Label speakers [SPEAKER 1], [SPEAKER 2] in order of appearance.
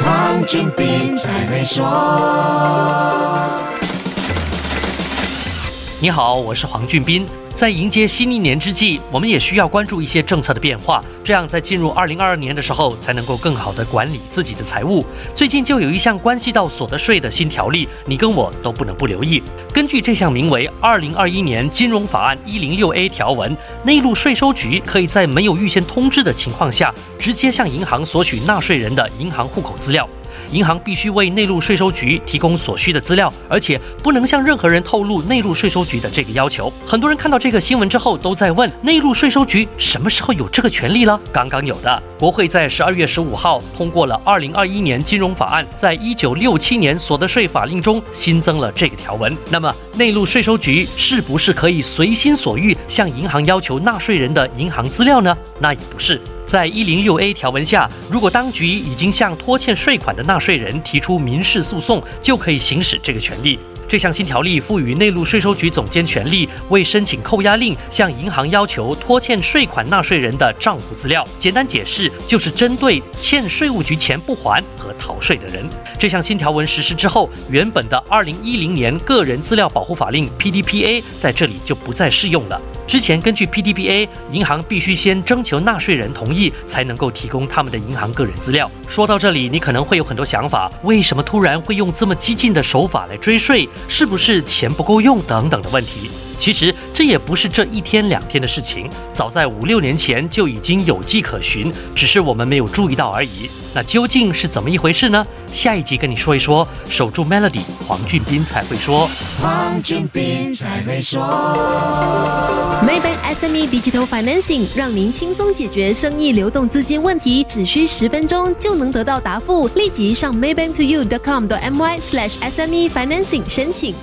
[SPEAKER 1] 黄俊斌才会说。
[SPEAKER 2] 你好，我是黄俊斌。在迎接新一年之际，我们也需要关注一些政策的变化，这样在进入二零二二年的时候，才能够更好的管理自己的财务。最近就有一项关系到所得税的新条例，你跟我都不能不留意。根据这项名为《二零二一年金融法案》一零六 A 条文，内陆税收局可以在没有预先通知的情况下，直接向银行索取纳税人的银行户口资料。银行必须为内陆税收局提供所需的资料，而且不能向任何人透露内陆税收局的这个要求。很多人看到这个新闻之后，都在问内陆税收局什么时候有这个权利了？刚刚有的，国会在十二月十五号通过了二零二一年金融法案，在一九六七年所得税法令中新增了这个条文。那么，内陆税收局是不是可以随心所欲向银行要求纳税人的银行资料呢？那也不是。在一零六 A 条文下，如果当局已经向拖欠税款的纳税人提出民事诉讼，就可以行使这个权利。这项新条例赋予内陆税收局总监权力，为申请扣押令向银行要求拖欠税款纳税人的账户资料。简单解释，就是针对欠税务局钱不还和逃税的人。这项新条文实施之后，原本的二零一零年个人资料保护法令 （PDPA） 在这里就不再适用了。之前根据 PDPA，银行必须先征求纳税人同意，才能够提供他们的银行个人资料。说到这里，你可能会有很多想法：为什么突然会用这么激进的手法来追税？是不是钱不够用等等的问题？其实这也不是这一天两天的事情，早在五六年前就已经有迹可循，只是我们没有注意到而已。那究竟是怎么一回事呢？下一集跟你说一说。守住 Melody，黄俊斌才会说。
[SPEAKER 1] 黄俊斌才会说。
[SPEAKER 3] Maybank SME Digital Financing 让您轻松解决生意流动资金问题，只需十分钟就能得到答复。立即上 maybanktoyou.com.my/sme financing 申请。